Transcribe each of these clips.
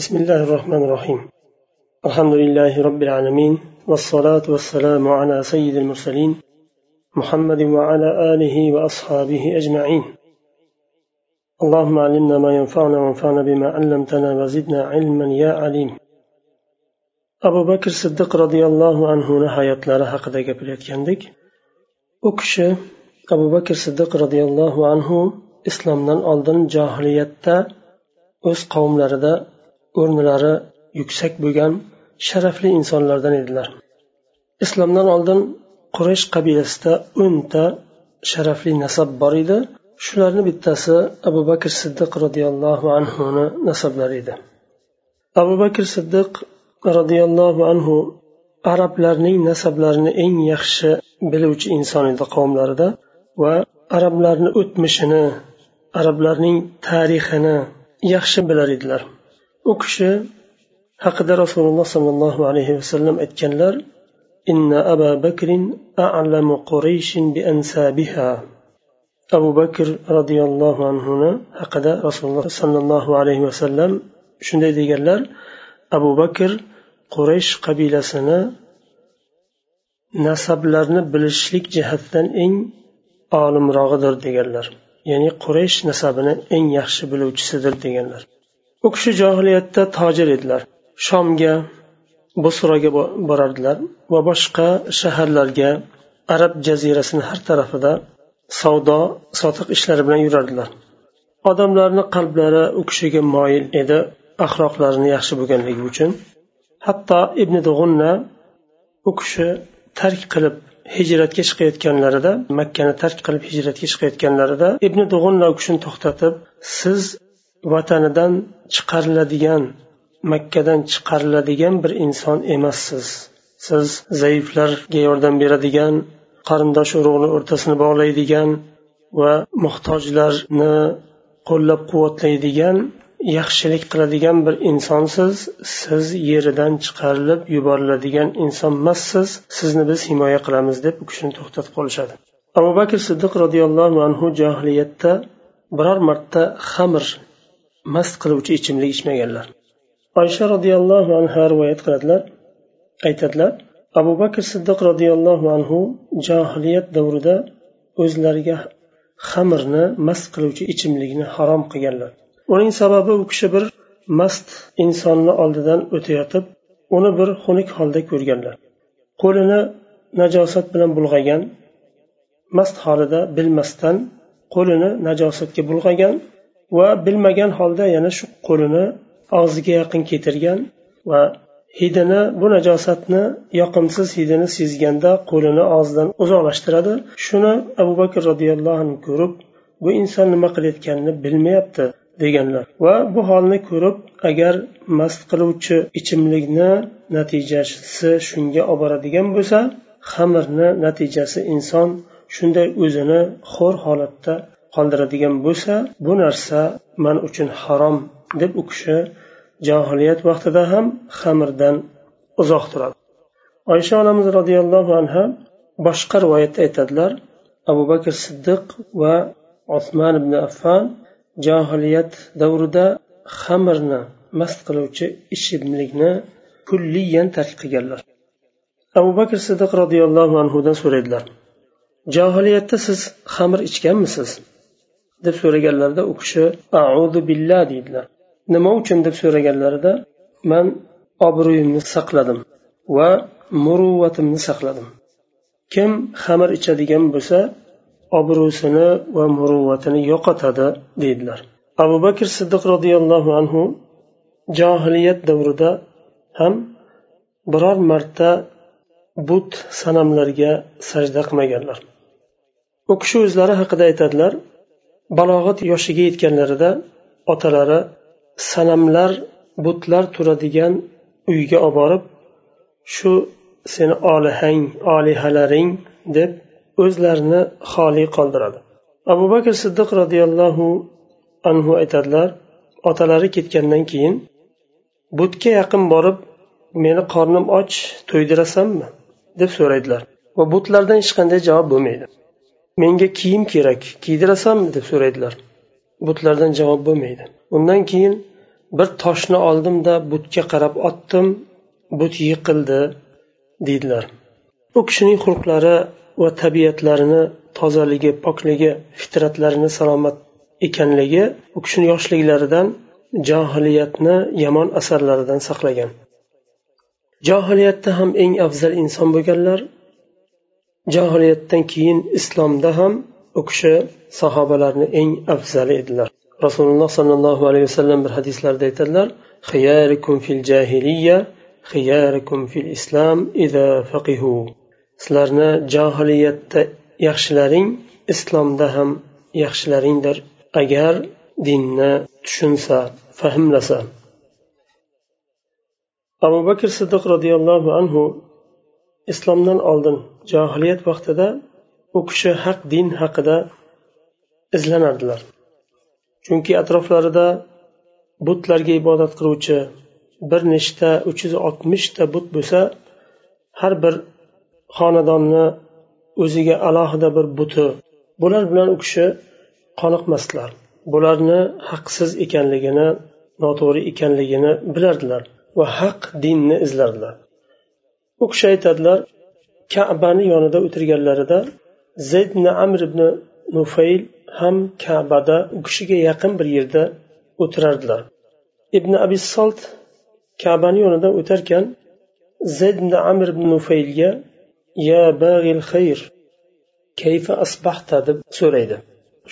بسم الله الرحمن الرحيم. الحمد لله رب العالمين والصلاة والسلام على سيد المرسلين محمد وعلى آله وأصحابه أجمعين. اللهم علمنا ما ينفعنا وانفعنا بما علمتنا وزدنا علما يا عليم. abu bakr siddiq roziyallohu anhuni hayotlari haqida gapirayotgandik u kishi abu bakr siddiq roziyallohu anhu islomdan oldin johiliyatda o'z qavmlarida o'rnilari yuksak bo'lgan sharafli insonlardan edilar. Islomdan oldin quraysh qabilasida o'nta sharafli nasab bor edi. Shularni bittasi abu bakr siddiq roziyallohu anhuni nasablari edi. Abu bakr siddiq roziyallohu anhu arablarning nasablarini eng yaxshi biluvchi inson edi qavmlarida va arablarni o'tmishini arablarning tarixini yaxshi bilar edilar. U kishi haqida rasululloh sollallohu alayhi vasallam aytganlar inna aba bakrin a'lamu qurayshin bi ansabiha. Abu bakr roziyallohu anhuni haqida rasululloh sollallohu alayhi vasallam shunday deganlar abu bakr quraysh qabilasini nasablarni bilishlik jihatdan eng olimrog'idir deganlar. Ya'ni quraysh nasabini eng yaxshi biluvchisidir deganlar. U kishi johiliyatda tojir edilar. Shomga busroga borardilar va boshqa shaharlarga arab jazirasini har tarafida savdo sotiq ishlari bilan yurardilar. Odamlarni qalblari u kishiga moyil edi axloqlarini yaxshi bo'lganligi uchun. Hatto ibn dug'unna u kishi tark qilib hijratga chiqayotganlarida makkani tark qilib hijratga chiqayotganlarida ibn dug'unna u kishini to'xtatib siz vatanidan chiqariladigan makkadan chiqariladigan bir inson emassiz. Siz zaiflarga yordam beradigan qarindosh urug'ni o'rtasini bog'laydigan va muhtojlarni qo'llab quvvatlaydigan yaxshilik qiladigan bir insonsiz siz yeridan chiqarilib yuboriladigan inson emassiz sizni biz himoya qilamiz deb u kishini to'xtatib qolishadi. Abu bakr siddiq roziyallohu anhu johiliyatda biror marta xamir mast qiluvchi ichimlik ichmaganlar. Oysha roziyallohu anhu rivoyat qiladilar aytadilar abu bakr siddiq roziyallohu anhu johiliyat davrida o'zlariga xamirni mast qiluvchi ichimlikni harom qilganlar. Uning sababi u kishi bir mast insonni oldidan o'tayotib uni bir xunuk holda ko'rganlar. Qo'lini najosat bilan bulg'agan mast holida bilmasdan qo'lini najosatga bulg'agan va bilmagan holda yana shu qo'lini og'ziga yaqin keltirgan va hidini bu najosatni yoqimsiz hidini sezganda qo'lini og'zidan uzoqlashtiradi. Shuni abu bakr roziyallohu anhu ko'rib bu inson nima qilayotganini bilmayapti deganlar. Va bu holni ko'rib agar mast qiluvchi ichimlikni natijasi shunga olib boradigan bo'lsa xamirni natijasi inson shunday o'zini xo'r holatda qoldiradigan bo'lsa bu narsa man uchun harom deb u kishi johiliyat vaqtida ham xamirdan uzoq turadi. Oysha onamiz roziyallohu anhu boshqa rivoyatda aytadilar abu bakr siddiq va osmon ibn affan johiliyat davrida xamirni mast qiluvchi ichimlikni kulliyan tark qilganlar. Abu bakr siddiq roziyallohu anhudan so'raydilar johiliyatda siz xamir ichganmisiz? Deb so'raganlarida u kishi audu billah deydilar. Nima uchun? deb so'raganlarida man obro'yimni saqladim va muruvvatimni saqladim. Kim xamir ichadigan bo'lsa obro'sini va muruvvatini yo'qotadi deydilar. Abu bakr siddiq roziyallohu anhu johiliyat davrida ham biror marta but sanamlarga sajda qilmaganlar. U kishi o'zlari haqida aytadilar balog'at yoshiga yetganlarida otalari sanamlar butlar turadigan uyga olib borib shu seni olihang olihalaring deb o'zlarini xoli qoldiradi. Abu bakr siddiq roziyallohu anhu aytadilar otalari ketgandan keyin butga yaqin borib meni qornim och to'ydirasanmi deb so'raydilar. Va butlardan hech qanday javob bo'lmaydi. Menga kiyim kerak kiydirasanmi deb so'raydilar. Butlardan javob bo'lmaydi. Undan keyin bir toshni oldimda butga qarab otdim. But yiqildi deydilar. U kishining xulqlari va tabiatlarini tozaligi pokligi fitratlarini salomat ekanligi u kishini yoshliklaridan johiliyatni yomon asarlaridan saqlagan. Johiliyatda ham eng afzal inson bo'lganlar johiliyatdan keyin islomda ham u kishi sahobalarni eng afzali edilar. Rasululloh sollallohu alayhi vasallam bir hadislarida aytadilar fil jahiliya fil islam ida faqihu. Sizlarni johiliyatda yaxshilaring islomda ham yaxshilaringdir. Agar dinni tushunsa fahmlasa. Abu bakr siddiq roziyallohu anhu islomdan oldin johiliyat vaqtida u kishi haq din haqida izlanardilar. Chunki atroflarida butlarga ibodat qiluvchi bir nechta uch yuz oltmishta but bo'lsa har bir xonadonni o'ziga alohida bir buti. Bular bilan u kishi qoniqmasdilar bularni haqsiz ekanligini noto'g'ri ekanligini bilardilar va haq dinni izlardilar. U kishi aytadilar kabani yonida o'tirganlarida zayd ibn amr ibn nufayl ham kabada u kishiga yaqin bir yerda o'tirardilar. Ibn abi solt kabani yonidan o'tarkan zayd ibn amr ibn nufaylga ya bag'il xayr kayfa asbahta? deb so'raydi.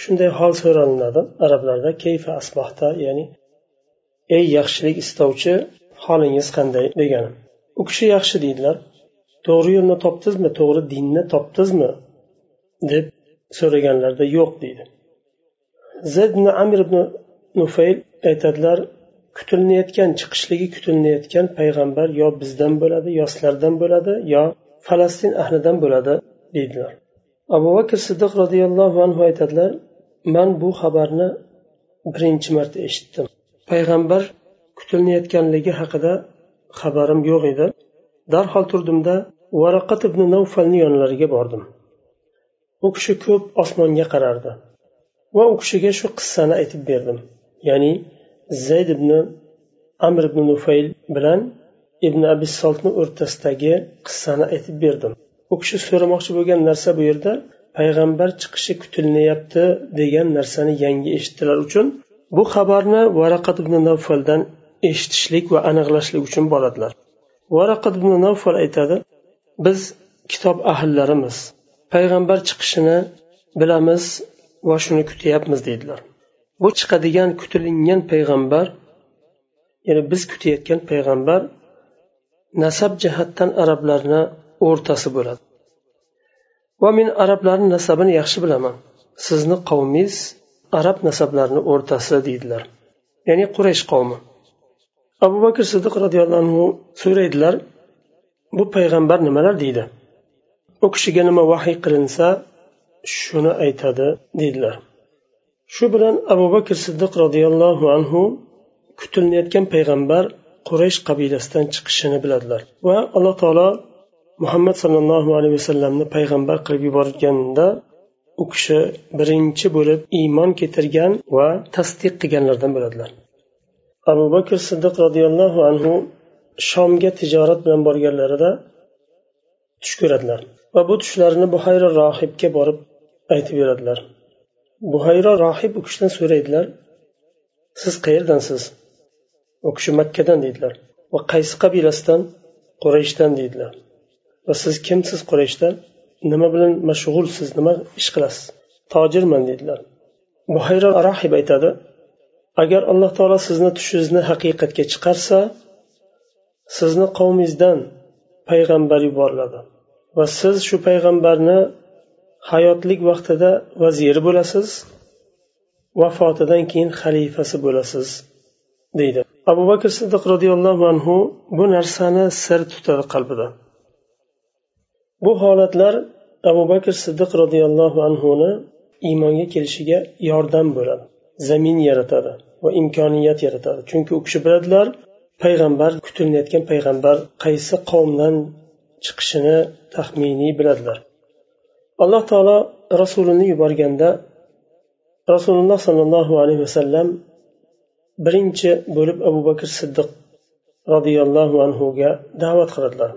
Shunday hol so'ralinadi arablarda kayfa asbahta? ya'ni ey yaxshilik istovchi holingiz qanday? degani. U kishi yaxshi deydilar. To'g'ri yo'lni topdingizmi to'g'ri dinni topdingizmi deb so'raganlarida yo'q deydi. Zayd ibn amir ibn nufayl aytadilar kutilinayotgan chiqishligi kutilinayotgan payg'ambar yo bizdan bo'ladi yo sizlardan bo'ladi yo falastin ahlidan bo'ladi deydilar. Abu bakr siddiq roziyallohu anhu aytadilar man bu xabarni birinchi marta eshitdim. Payg'ambar kutilinayotganligi haqida xabarim yo'q edi. Darhol turdimda varaqat ibn navfalni yonlariga bordim. U kishi ko'p osmonga qarardi va u kishiga shu qissani aytib berdim. Ya'ni zayd ibn amr ibn nufayl bilan ibn abi soltni o'rtasidagi qissani aytib berdim. U kishi so'ramoqchi bo'lgan narsa bu yerda payg'ambar chiqishi kutilyapti degan narsani yangi eshitdilar uchun bu xabarni varaqat ibn navfaldan eshitishlik va aniqlashlik uchun boradilar. Varaqat ibn navfal aytadi biz kitob ahllarimiz payg'ambar chiqishini bilamiz va shuni kutyapmiz deydilar. Bu chiqadigan kutilingan payg'ambar ya'ni biz kutayotgan payg'ambar nasab jihatdan arablarni o'rtasi bo'ladi. Va men arablarni nasabini yaxshi bilaman. Sizni qavmingiz arab nasablarini o'rtasi deydilar. Ya'ni quraysh qavmi. Abu bakr siddiq roziyallohu anhu so'raydilar bu payg'ambar nimalar deydi? U kishiga nima vahiy qilinsa shuni aytadi deydilar. Shu bilan abu bakr siddiq roziyallohu anhu kutilayotgan payg'ambar quraysh qabilasidan chiqishini biladilar va alloh taolo muhammad sollallohu alayhi vasallamni payg'ambar qilib yuborganda u kishi birinchi bo'lib iymon keltirgan va tasdiq qilganlardan bo'ladilar. Abu bakr siddiq roziyallohu anhu shomga tijorat bilan borganlarida tush ko'radilar. Va bu tushlarini buhayra rohibga borib aytib beradilar buhayro rohib u kishidan so'raydilar siz qayerdansiz? U kishi makkadan deydilar. Va qaysi qabilasidan? Qurayshdan deydilar. Va siz kimsiz qurayshda nima bilan mashg'ulsiz nima ish qilasiz? Tojirman deydilar. Buhayro rohib aytadi agar alloh taolo sizni tushingizni haqiqatga chiqarsa sizni qavmingizdan payg'ambar yuboriladi. Va siz shu payg'ambarni hayotlik vaqtida vaziri bo'lasiz vafotidan keyin xalifasi bo'lasiz deydi. Abu bakr siddiq roziyallohu anhu bu narsani sir tutadi qalbida. Bu holatlar abu bakr siddiq roziyallohu anhuni iymonga kelishiga yordam bo'ladi zamin yaratadi va imkoniyat yaratadi. Chunki u kishi biladilar payg'ambar kutilayotgan payg'ambar qaysi qavmdan chiqishini taxminiy biladilar alloh taolo rasulini yuborganda rasululloh sollallohu alayhi vasallam birinchi bo'lib abu bakr siddiq roziyallohu anhuga da'vat qiladilar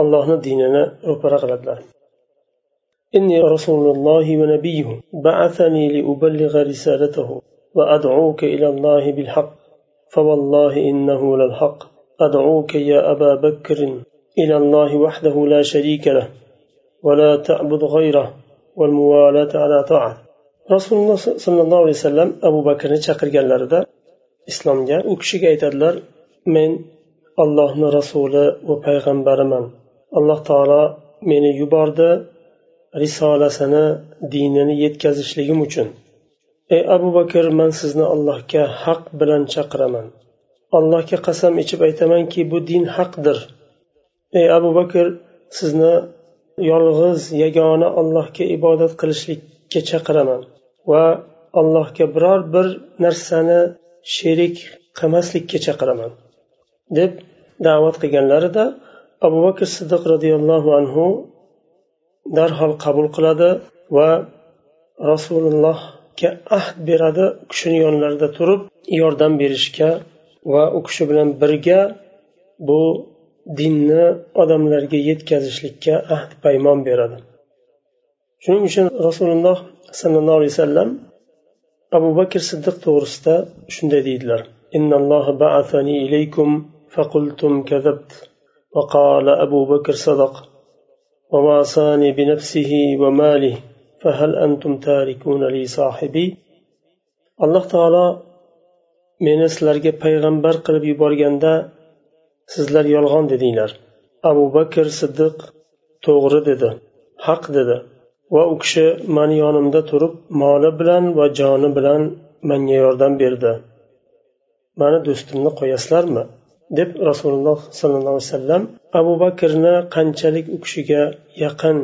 allohni dinini ro'para qiladilar إني رسول الله ونبيه بعثني لأبلغ رسالته وأدعوك إلى الله بالحق فوالله إنه للحق. أدعوك يا أبا بكر إلى الله وحده لا شريك له ولا تعبد غيره والموالاة على طاعة رسول الله صلى الله عليه وسلم أبو بكر نشاقر جلرد إسلام جاء أكشي جايتدلر من الله رسول وبيغمبر من الله تعالى من يبارد رسالة سنة دينني يتكزش لهم ey abu bakr man sizni allohga haq bilan chaqiraman. Allohga qasam ichib aytamanki bu din haqdir. Ey abu bakr sizni yolg'iz yagona allohga ibodat qilishlikka chaqiraman. Va allohga biror bir narsani sherik qilmaslikka chaqiraman deb da'vat qilganlarida abu bakr siddiq roziyallohu anhu darhol qabul qiladi va rasululloh rasulullohga ahd beradi u kishini yonlarida turib yordam berishga va u kishi bilan birga bu dinni odamlarga yetkazishlikka ahd paymon beradi shuning uchun rasululloh sollallohu alayhi vasallam abu bakr siddiq to'g'risida shunday deydilar فقلتم كذبت وقال أبو بكر صدق وواصاني بنفسه وماله فهل أنتم تاركون لي صاحبي alloh taolo meni sizlarga payg'ambar qilib yuborganda sizlar yolg'on dedinglar abu bakr siddiq to'g'ri dedi haq dedi va u kishi mani yonimda turib moli bilan va joni bilan menga yordam berdi mani do'stimni qo'yasizlarmi deb rasululloh sollallohu alayhi vasallam abu bakrni qanchalik u kishiga yaqin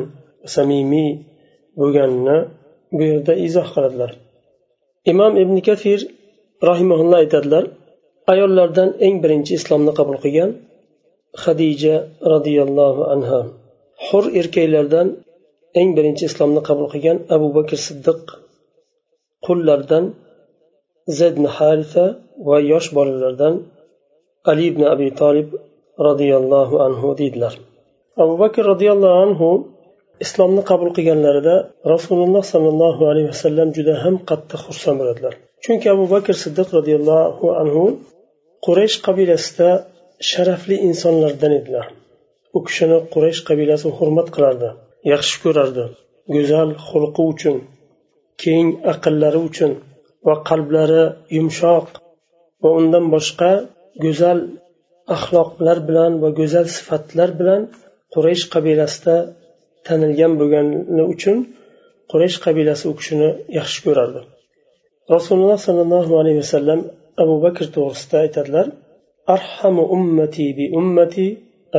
samimiy bo'lganini bu yerda izoh qiladilar. Imom ibn kafir rahimaulloh aytadilar ayollardan eng birinchi islomni qabul qilgan hadija roziyallohu anha. Hur erkaklardan eng birinchi islomni qabul qilgan abu bakr siddiq qullardan zayd harisa va yosh bolalardan ali ibn abi tolib roziyallohu anhu deydilar. Abu bakr roziyallohu anhu islomni qabul qilganlarida rasululloh sollallohu alayhi vasallam juda ham qattiq xursand bo'ladilar chunki abu bakr siddiq roziyallohu anhu quraysh qabilasida sharafli insonlardan edilar. U kishini quraysh qabilasi hurmat qilardi yaxshi ko'rardi. Go'zal xulqi uchun keng aqllari uchun va qalblari yumshoq va undan boshqa go'zal axloqlar bilan va go'zal sifatlar bilan quraysh qabilasida tanilgan bo'lgani uchun quraysh qabilasi u kishini yaxshi ko'rardi. Rasululloh sollallohu alayhi vasallam abu bakr to'g'risida aytadilar arhamu ummati bi ummati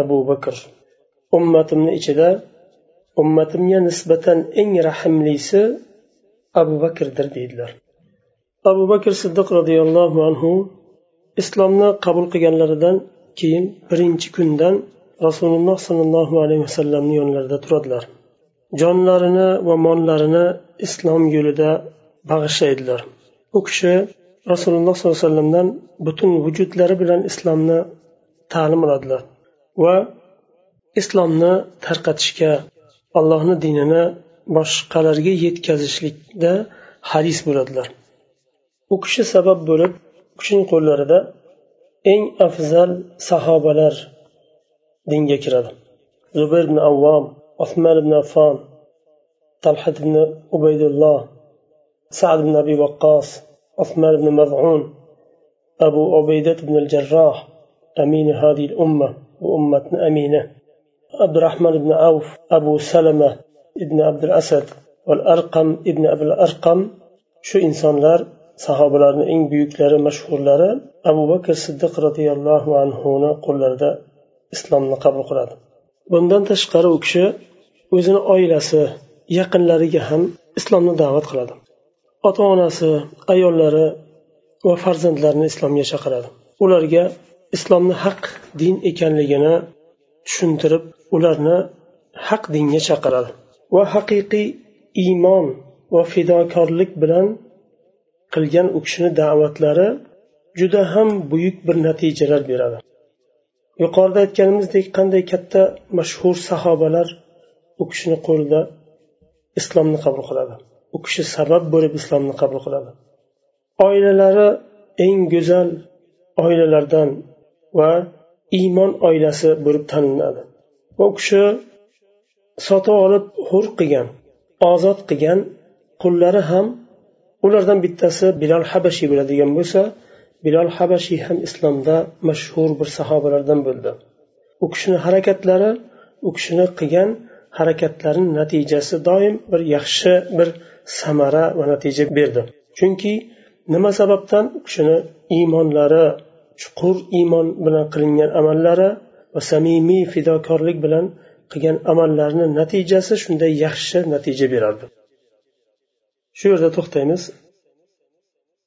abu bakr. Ummatimni ichida ummatimga nisbatan eng rahmlisi abu bakrdir deydilar. Abu bakr siddiq roziyallohu anhu islomni qabul qilganlaridan keyin birinchi kundan rasululloh sollallohu alayhi vasallamni yonlarida turadilar. Jonlarini va mollarini islom yo'lida bag'ishlaydilar. U kishi rasululloh sollallohu alayhi vasallamdan butun vujudlari bilan islomni ta'lim oladilar va islomni tarqatishga allohni dinini boshqalarga yetkazishlikda haris bo'ladilar. U kishi sabab bo'lib u kishining qo'llarida eng afzal sahobalar dinga kiradi. Zubayr ibn avvom osmon ibn affon talhat ibn ubaydulloh sad ibn abi vaqqos osmon ibn mazun abu ubaydat ibn al jarroh amini hadi umma bu ummatni amini abdurahmon ibn avf abu salama ibn abdul asad va arqam ibn abul arqam. Shu insonlar sahobalarni eng buyuklari mashhurlari abu bakr siddiq roziyallohu anhuni qo'llarida islomni qabul qiladi. Bundan tashqari u kishi o'zini oilasi yaqinlariga ham islomni da'vat qiladi. Ota onasi ayollari va farzandlarini islomga chaqiradi. Ularga islomni haq din ekanligini tushuntirib ularni haq dinga chaqiradi. Va haqiqiy iymon va fidokorlik bilan qilgan u kishini da'vatlari juda ham buyuk bir natijalar beradi. Yuqorida aytganimizdek qanday katta mashhur sahobalar u kishini qo'lida islomni qabul qiladi. U kishi sabab bo'lib islomni qabul qiladi. Oilalari eng go'zal oilalardan va iymon oilasi bo'lib taniladi. Va u kishi sotib olib hur qilgan ozod qilgan qullari ham ulardan bittasi bilol habashiy bo'ladigan bo'lsa bilol habashiy ham islomda mashhur bir sahobalardan bo'ldi. U kishini harakatlari u kishini qilgan harakatlarini natijasi doim bir yaxshi bir samara va natija berdi. Chunki nima sababdan u kishini iymonlari chuqur iymon bilan qilingan amallari va samimiy fidokorlik bilan qilgan amallarini natijasi shunday yaxshi natija berardi. Shu yerda to'xtaymiz.